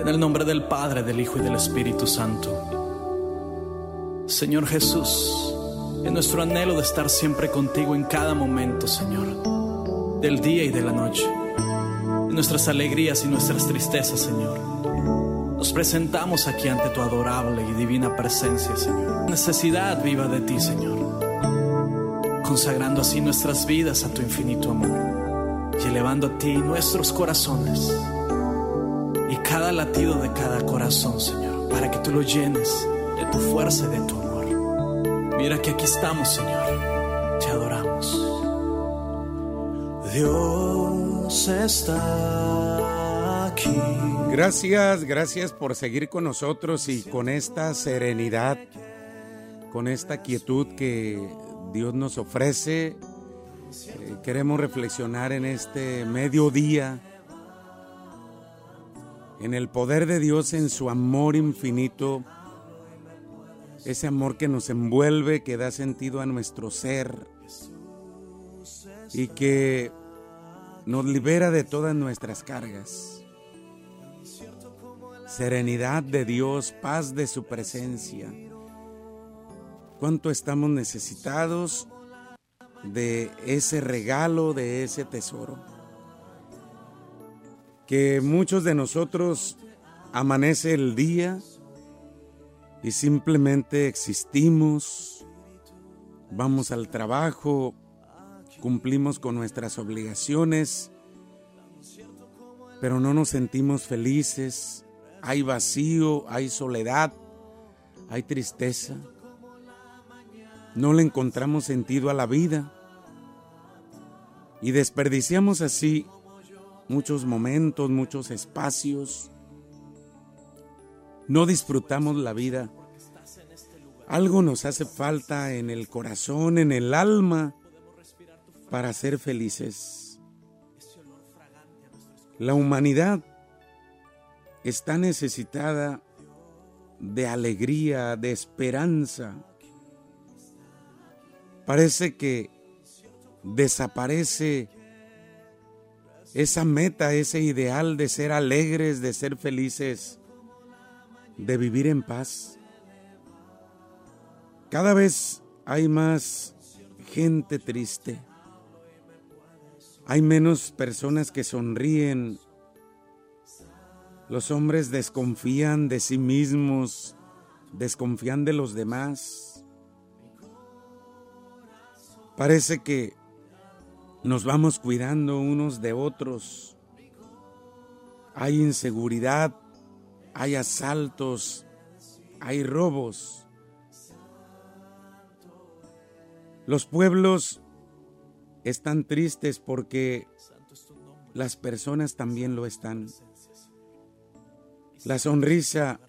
En el nombre del Padre, del Hijo y del Espíritu Santo. Señor Jesús, en nuestro anhelo de estar siempre contigo en cada momento, Señor, del día y de la noche, en nuestras alegrías y nuestras tristezas, Señor. Nos presentamos aquí ante tu adorable y divina presencia, Señor. Necesidad viva de ti, Señor. Consagrando así nuestras vidas a tu infinito amor y elevando a ti nuestros corazones cada latido de cada corazón, Señor, para que tú lo llenes de tu fuerza y de tu amor. Mira que aquí estamos, Señor. Te adoramos. Dios está aquí. Gracias, gracias por seguir con nosotros y con esta serenidad, con esta quietud que Dios nos ofrece. Eh, queremos reflexionar en este mediodía en el poder de Dios, en su amor infinito, ese amor que nos envuelve, que da sentido a nuestro ser y que nos libera de todas nuestras cargas. Serenidad de Dios, paz de su presencia. ¿Cuánto estamos necesitados de ese regalo, de ese tesoro? Que muchos de nosotros amanece el día y simplemente existimos, vamos al trabajo, cumplimos con nuestras obligaciones, pero no nos sentimos felices, hay vacío, hay soledad, hay tristeza, no le encontramos sentido a la vida. Y desperdiciamos así muchos momentos, muchos espacios. No disfrutamos la vida. Algo nos hace falta en el corazón, en el alma, para ser felices. La humanidad está necesitada de alegría, de esperanza. Parece que desaparece esa meta, ese ideal de ser alegres, de ser felices, de vivir en paz. Cada vez hay más gente triste. Hay menos personas que sonríen. Los hombres desconfían de sí mismos, desconfían de los demás. Parece que nos vamos cuidando unos de otros. Hay inseguridad, hay asaltos, hay robos. Los pueblos están tristes porque las personas también lo están. La sonrisa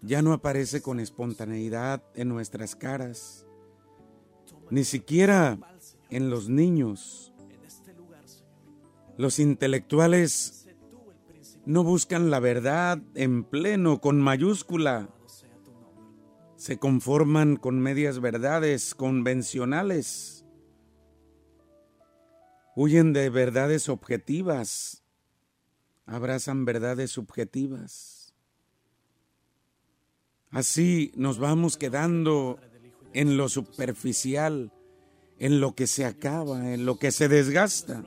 ya no aparece con espontaneidad en nuestras caras. Ni siquiera en los niños. Los intelectuales no buscan la verdad en pleno, con mayúscula. Se conforman con medias verdades convencionales. Huyen de verdades objetivas. Abrazan verdades subjetivas. Así nos vamos quedando en lo superficial en lo que se acaba, en lo que se desgasta.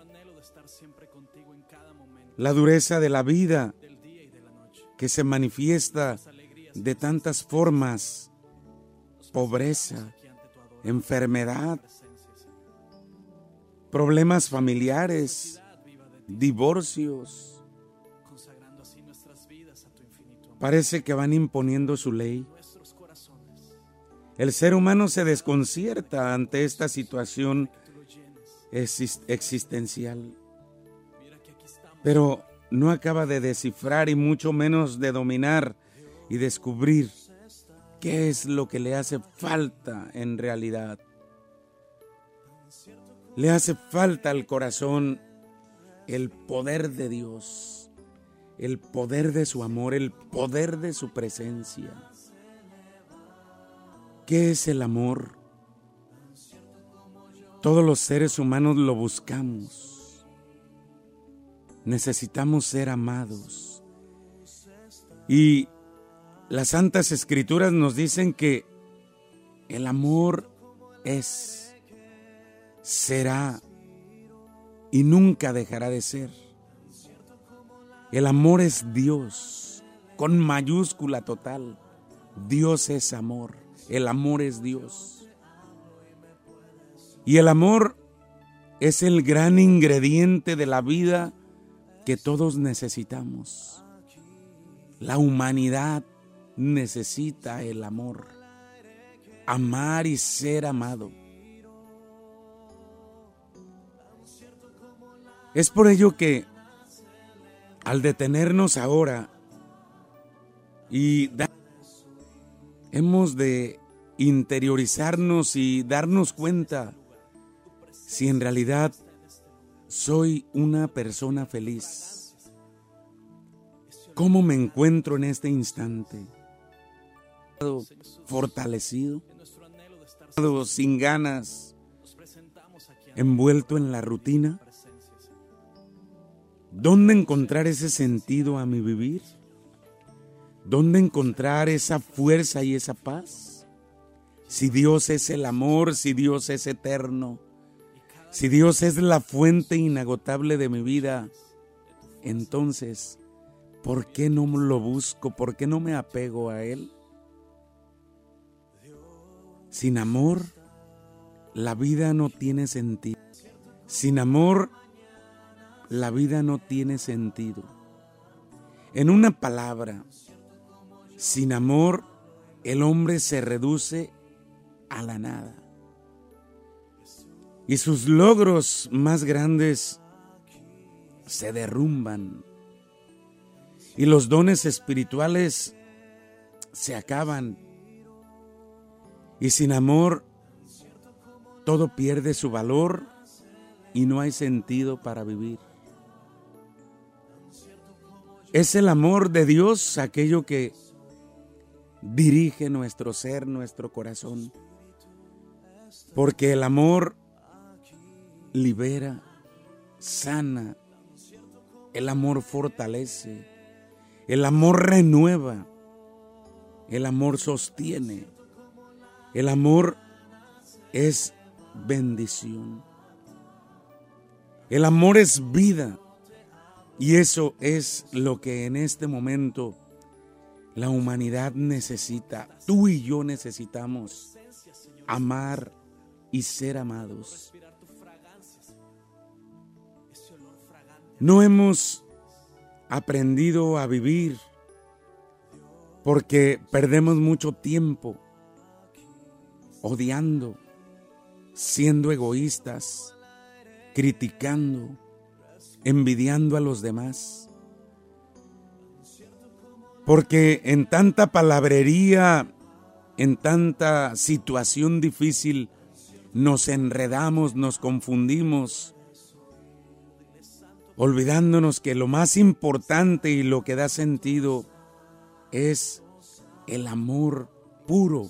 La dureza de la vida que se manifiesta de tantas formas, pobreza, enfermedad, problemas familiares, divorcios. Parece que van imponiendo su ley. El ser humano se desconcierta ante esta situación existencial, pero no acaba de descifrar y mucho menos de dominar y descubrir qué es lo que le hace falta en realidad. Le hace falta al corazón el poder de Dios, el poder de su amor, el poder de su presencia. ¿Qué es el amor? Todos los seres humanos lo buscamos. Necesitamos ser amados. Y las santas escrituras nos dicen que el amor es, será y nunca dejará de ser. El amor es Dios, con mayúscula total. Dios es amor, el amor es Dios. Y el amor es el gran ingrediente de la vida que todos necesitamos. La humanidad necesita el amor, amar y ser amado. Es por ello que al detenernos ahora y hemos de interiorizarnos y darnos cuenta si en realidad soy una persona feliz. ¿Cómo me encuentro en este instante? Fortalecido, sin ganas, envuelto en la rutina. ¿Dónde encontrar ese sentido a mi vivir? ¿Dónde encontrar esa fuerza y esa paz? Si Dios es el amor, si Dios es eterno, si Dios es la fuente inagotable de mi vida, entonces, ¿por qué no lo busco? ¿Por qué no me apego a Él? Sin amor, la vida no tiene sentido. Sin amor, la vida no tiene sentido. En una palabra, sin amor, el hombre se reduce a la nada. Y sus logros más grandes se derrumban. Y los dones espirituales se acaban. Y sin amor todo pierde su valor y no hay sentido para vivir. Es el amor de Dios aquello que dirige nuestro ser, nuestro corazón. Porque el amor libera, sana, el amor fortalece, el amor renueva, el amor sostiene, el amor es bendición. El amor es vida. Y eso es lo que en este momento la humanidad necesita. Tú y yo necesitamos amar y ser amados. No hemos aprendido a vivir porque perdemos mucho tiempo odiando, siendo egoístas, criticando, envidiando a los demás. Porque en tanta palabrería, en tanta situación difícil, nos enredamos, nos confundimos olvidándonos que lo más importante y lo que da sentido es el amor puro,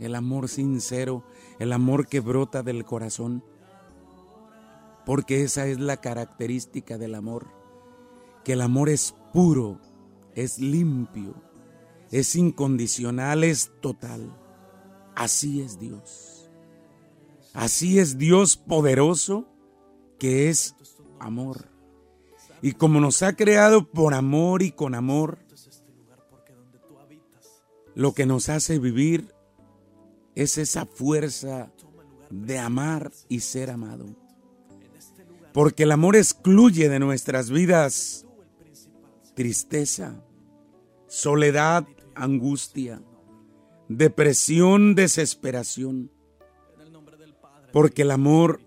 el amor sincero, el amor que brota del corazón. Porque esa es la característica del amor, que el amor es puro, es limpio, es incondicional, es total. Así es Dios. Así es Dios poderoso que es amor. Y como nos ha creado por amor y con amor, lo que nos hace vivir es esa fuerza de amar y ser amado. Porque el amor excluye de nuestras vidas tristeza, soledad, angustia, depresión, desesperación. Porque el amor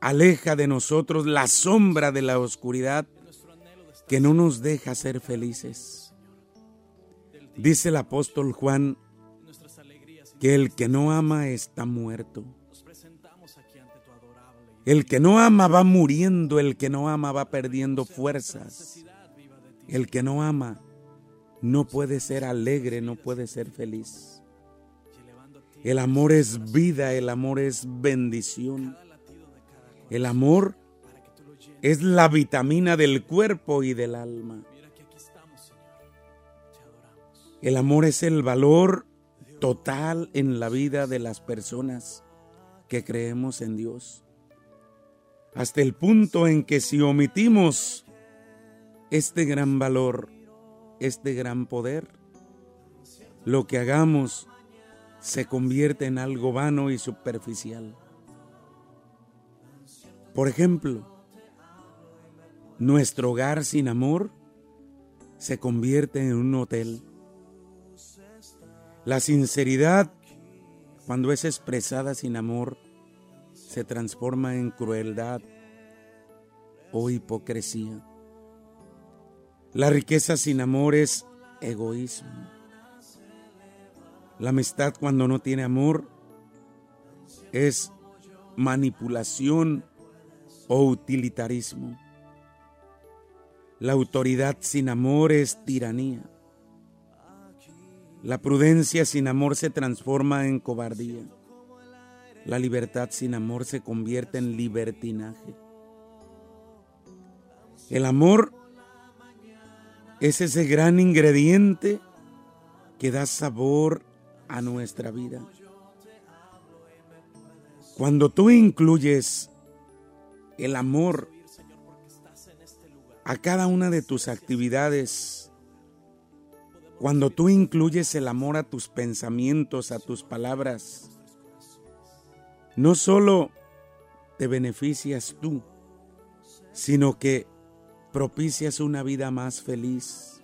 aleja de nosotros la sombra de la oscuridad que no nos deja ser felices. Dice el apóstol Juan que el que no ama está muerto. El que no ama va muriendo, el que no ama va perdiendo fuerzas. El que no ama no puede ser alegre, no puede ser feliz. El amor es vida, el amor es bendición. El amor es la vitamina del cuerpo y del alma. El amor es el valor total en la vida de las personas que creemos en Dios. Hasta el punto en que si omitimos este gran valor, este gran poder, lo que hagamos se convierte en algo vano y superficial. Por ejemplo, nuestro hogar sin amor se convierte en un hotel. La sinceridad, cuando es expresada sin amor, se transforma en crueldad o hipocresía. La riqueza sin amor es egoísmo. La amistad cuando no tiene amor es manipulación o utilitarismo. La autoridad sin amor es tiranía. La prudencia sin amor se transforma en cobardía. La libertad sin amor se convierte en libertinaje. El amor es ese gran ingrediente que da sabor a nuestra vida. Cuando tú incluyes el amor a cada una de tus actividades, cuando tú incluyes el amor a tus pensamientos, a tus palabras, no solo te beneficias tú, sino que propicias una vida más feliz,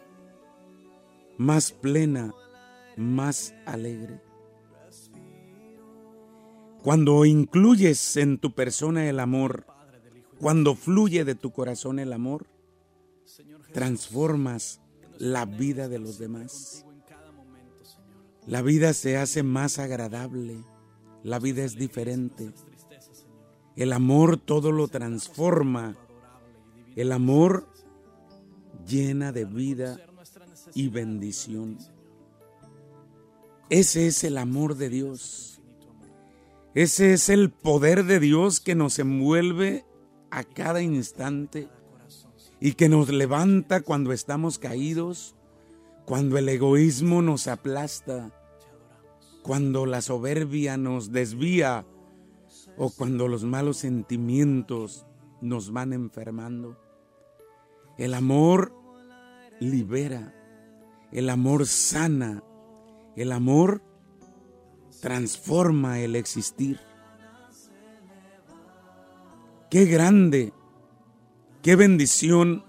más plena, más alegre. Cuando incluyes en tu persona el amor, cuando fluye de tu corazón el amor, transformas la vida de los demás. La vida se hace más agradable, la vida es diferente. El amor todo lo transforma. El amor llena de vida y bendición. Ese es el amor de Dios. Ese es el poder de Dios que nos envuelve a cada instante y que nos levanta cuando estamos caídos, cuando el egoísmo nos aplasta, cuando la soberbia nos desvía o cuando los malos sentimientos nos van enfermando. El amor libera, el amor sana, el amor transforma el existir. Qué grande, qué bendición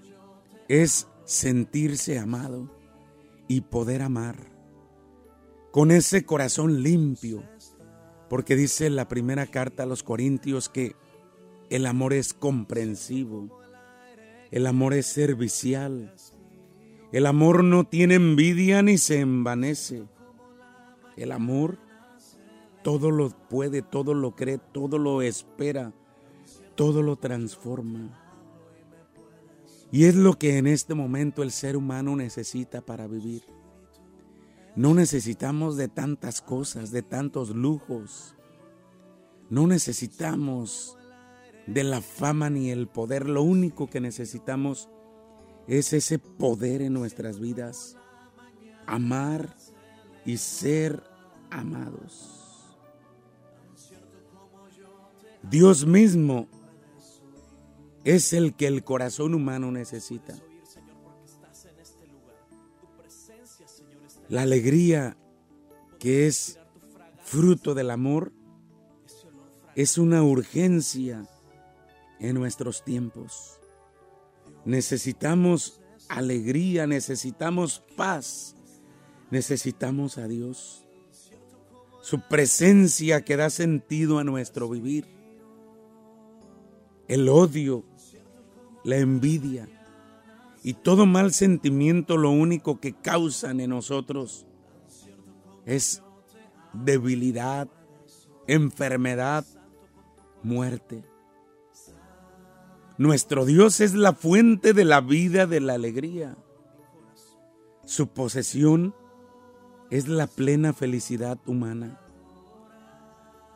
es sentirse amado y poder amar con ese corazón limpio, porque dice la primera carta a los Corintios que el amor es comprensivo, el amor es servicial, el amor no tiene envidia ni se envanece. El amor todo lo puede, todo lo cree, todo lo espera, todo lo transforma. Y es lo que en este momento el ser humano necesita para vivir. No necesitamos de tantas cosas, de tantos lujos. No necesitamos de la fama ni el poder. Lo único que necesitamos es ese poder en nuestras vidas. Amar y ser amados. Dios mismo es el que el corazón humano necesita. La alegría que es fruto del amor es una urgencia en nuestros tiempos. Necesitamos alegría, necesitamos paz, necesitamos a Dios. Su presencia que da sentido a nuestro vivir. El odio, la envidia y todo mal sentimiento lo único que causan en nosotros es debilidad, enfermedad, muerte. Nuestro Dios es la fuente de la vida, de la alegría. Su posesión es la plena felicidad humana.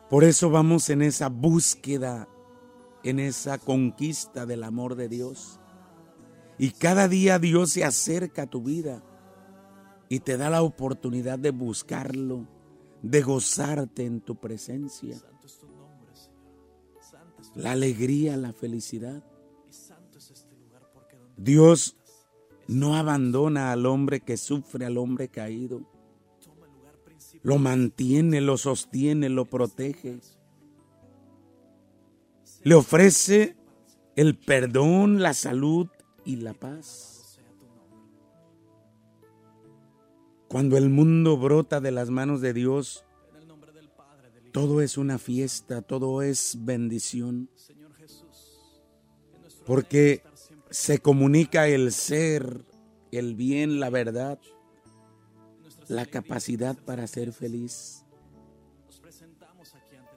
Por eso vamos en esa búsqueda, en esa conquista del amor de Dios. Y cada día Dios se acerca a tu vida y te da la oportunidad de buscarlo, de gozarte en tu presencia. La alegría, la felicidad. Dios no abandona al hombre que sufre, al hombre caído. Lo mantiene, lo sostiene, lo protege. Le ofrece el perdón, la salud y la paz. Cuando el mundo brota de las manos de Dios, todo es una fiesta, todo es bendición. Porque se comunica el ser, el bien, la verdad, la capacidad para ser feliz.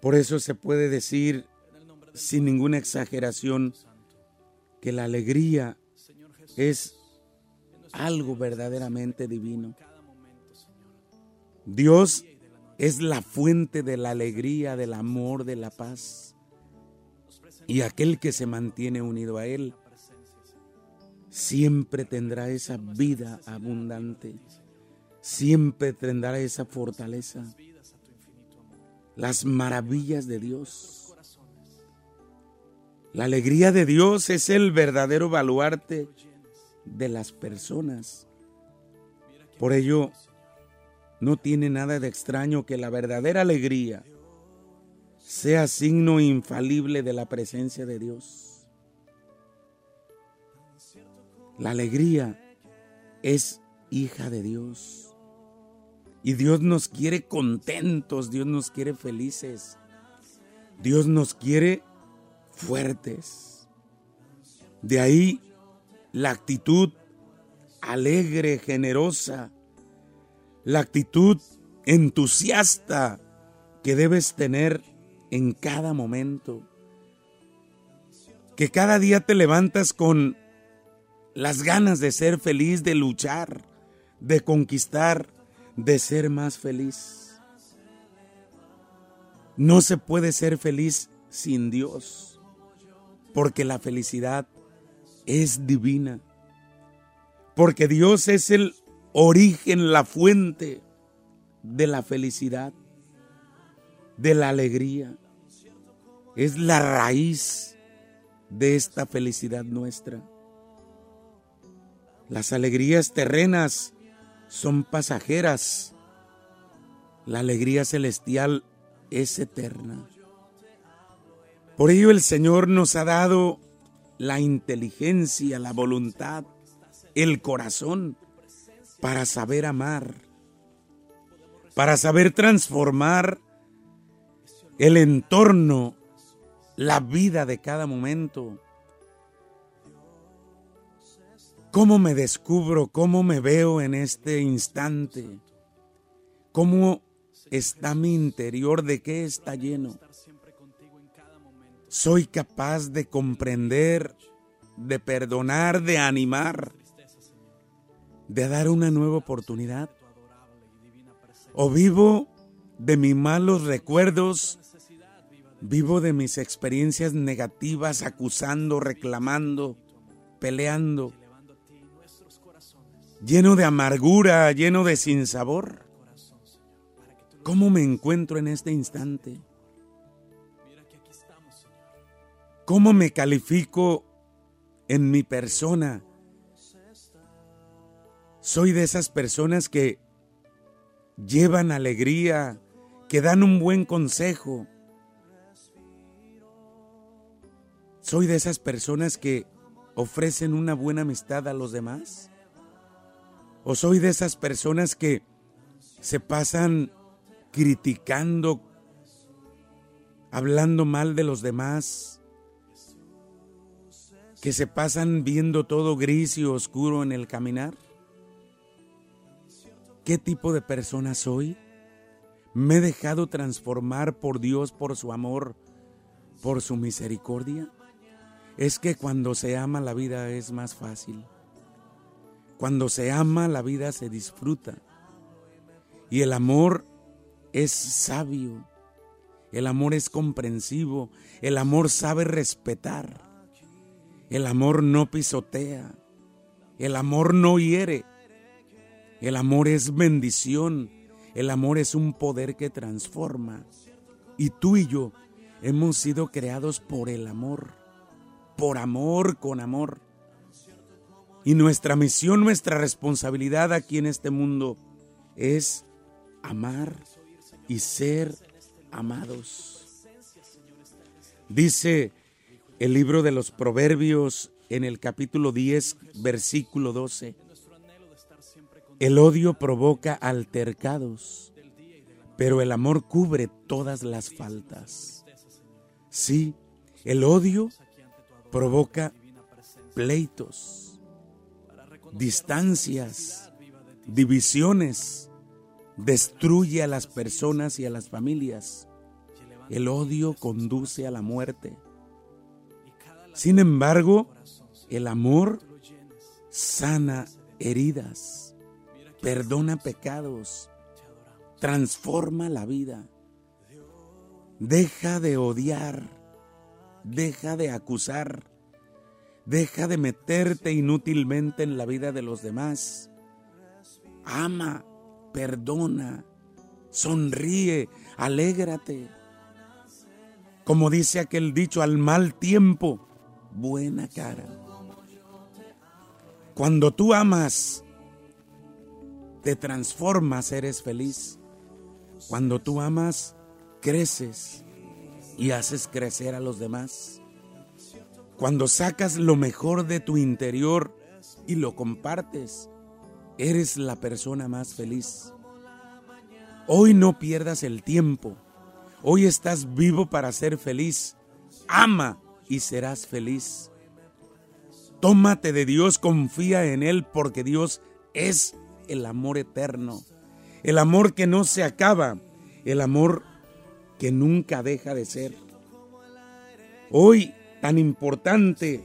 Por eso se puede decir sin ninguna exageración que la alegría es algo verdaderamente divino. Dios es la fuente de la alegría, del amor, de la paz. Y aquel que se mantiene unido a Él siempre tendrá esa vida abundante, siempre tendrá esa fortaleza, las maravillas de Dios. La alegría de Dios es el verdadero baluarte de las personas. Por ello, no tiene nada de extraño que la verdadera alegría sea signo infalible de la presencia de Dios. La alegría es hija de Dios. Y Dios nos quiere contentos, Dios nos quiere felices, Dios nos quiere fuertes. De ahí la actitud alegre, generosa, la actitud entusiasta que debes tener en cada momento. Que cada día te levantas con las ganas de ser feliz, de luchar, de conquistar, de ser más feliz. No se puede ser feliz sin Dios, porque la felicidad es divina, porque Dios es el origen, la fuente de la felicidad, de la alegría, es la raíz de esta felicidad nuestra. Las alegrías terrenas son pasajeras. La alegría celestial es eterna. Por ello el Señor nos ha dado la inteligencia, la voluntad, el corazón para saber amar, para saber transformar el entorno, la vida de cada momento ¿Cómo me descubro? ¿Cómo me veo en este instante? ¿Cómo está mi interior? ¿De qué está lleno? Soy capaz de comprender, de perdonar, de animar, de dar una nueva oportunidad. O vivo de mis malos recuerdos, vivo de mis experiencias negativas, acusando, reclamando, peleando lleno de amargura, lleno de sinsabor. ¿Cómo me encuentro en este instante? ¿Cómo me califico en mi persona? Soy de esas personas que llevan alegría, que dan un buen consejo. Soy de esas personas que ofrecen una buena amistad a los demás. ¿O soy de esas personas que se pasan criticando, hablando mal de los demás, que se pasan viendo todo gris y oscuro en el caminar? ¿Qué tipo de persona soy? ¿Me he dejado transformar por Dios, por su amor, por su misericordia? Es que cuando se ama la vida es más fácil. Cuando se ama, la vida se disfruta. Y el amor es sabio. El amor es comprensivo. El amor sabe respetar. El amor no pisotea. El amor no hiere. El amor es bendición. El amor es un poder que transforma. Y tú y yo hemos sido creados por el amor. Por amor con amor. Y nuestra misión, nuestra responsabilidad aquí en este mundo es amar y ser amados. Dice el libro de los Proverbios en el capítulo 10, versículo 12. El odio provoca altercados, pero el amor cubre todas las faltas. Sí, el odio provoca pleitos, distancias, divisiones, destruye a las personas y a las familias. El odio conduce a la muerte. Sin embargo, el amor sana heridas, perdona pecados, transforma la vida. Deja de odiar, deja de acusar, deja de meterte inútilmente en la vida de los demás. Ama, perdona, sonríe, alégrate. Como dice aquel dicho, al mal tiempo, buena cara. Cuando tú amas, te transformas, eres feliz. Cuando tú amas, creces y haces crecer a los demás. Cuando sacas lo mejor de tu interior y lo compartes, eres la persona más feliz. Hoy no pierdas el tiempo. Hoy estás vivo para ser feliz. Ama y serás feliz. Tómate de Dios, confía en Él porque Dios es el amor eterno, el amor que no se acaba, el amor que nunca deja de ser. Hoy tan importante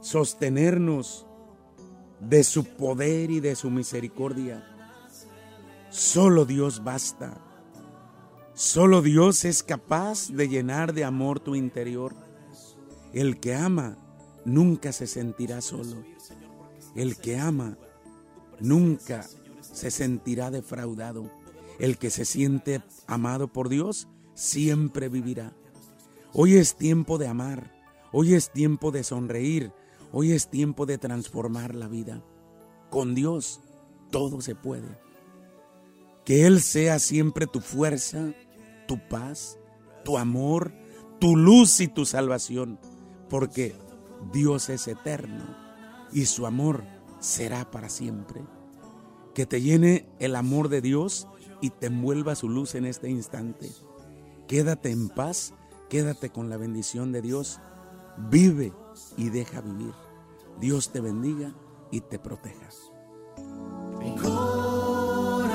sostenernos de su poder y de su misericordia. Solo Dios basta. Solo Dios es capaz de llenar de amor tu interior. El que ama nunca se sentirá solo. El que ama nunca se sentirá defraudado. El que se siente amado por Dios siempre vivirá. Hoy es tiempo de amar. Hoy es tiempo de sonreír. Hoy es tiempo de transformar la vida. Con Dios todo se puede. Que Él sea siempre tu fuerza, tu paz, tu amor, tu luz y tu salvación. Porque Dios es eterno y su amor será para siempre. Que te llene el amor de Dios y te envuelva su luz en este instante. Quédate en paz, quédate con la bendición de Dios. Vive y deja vivir. Dios te bendiga y te protejas. Mi corazón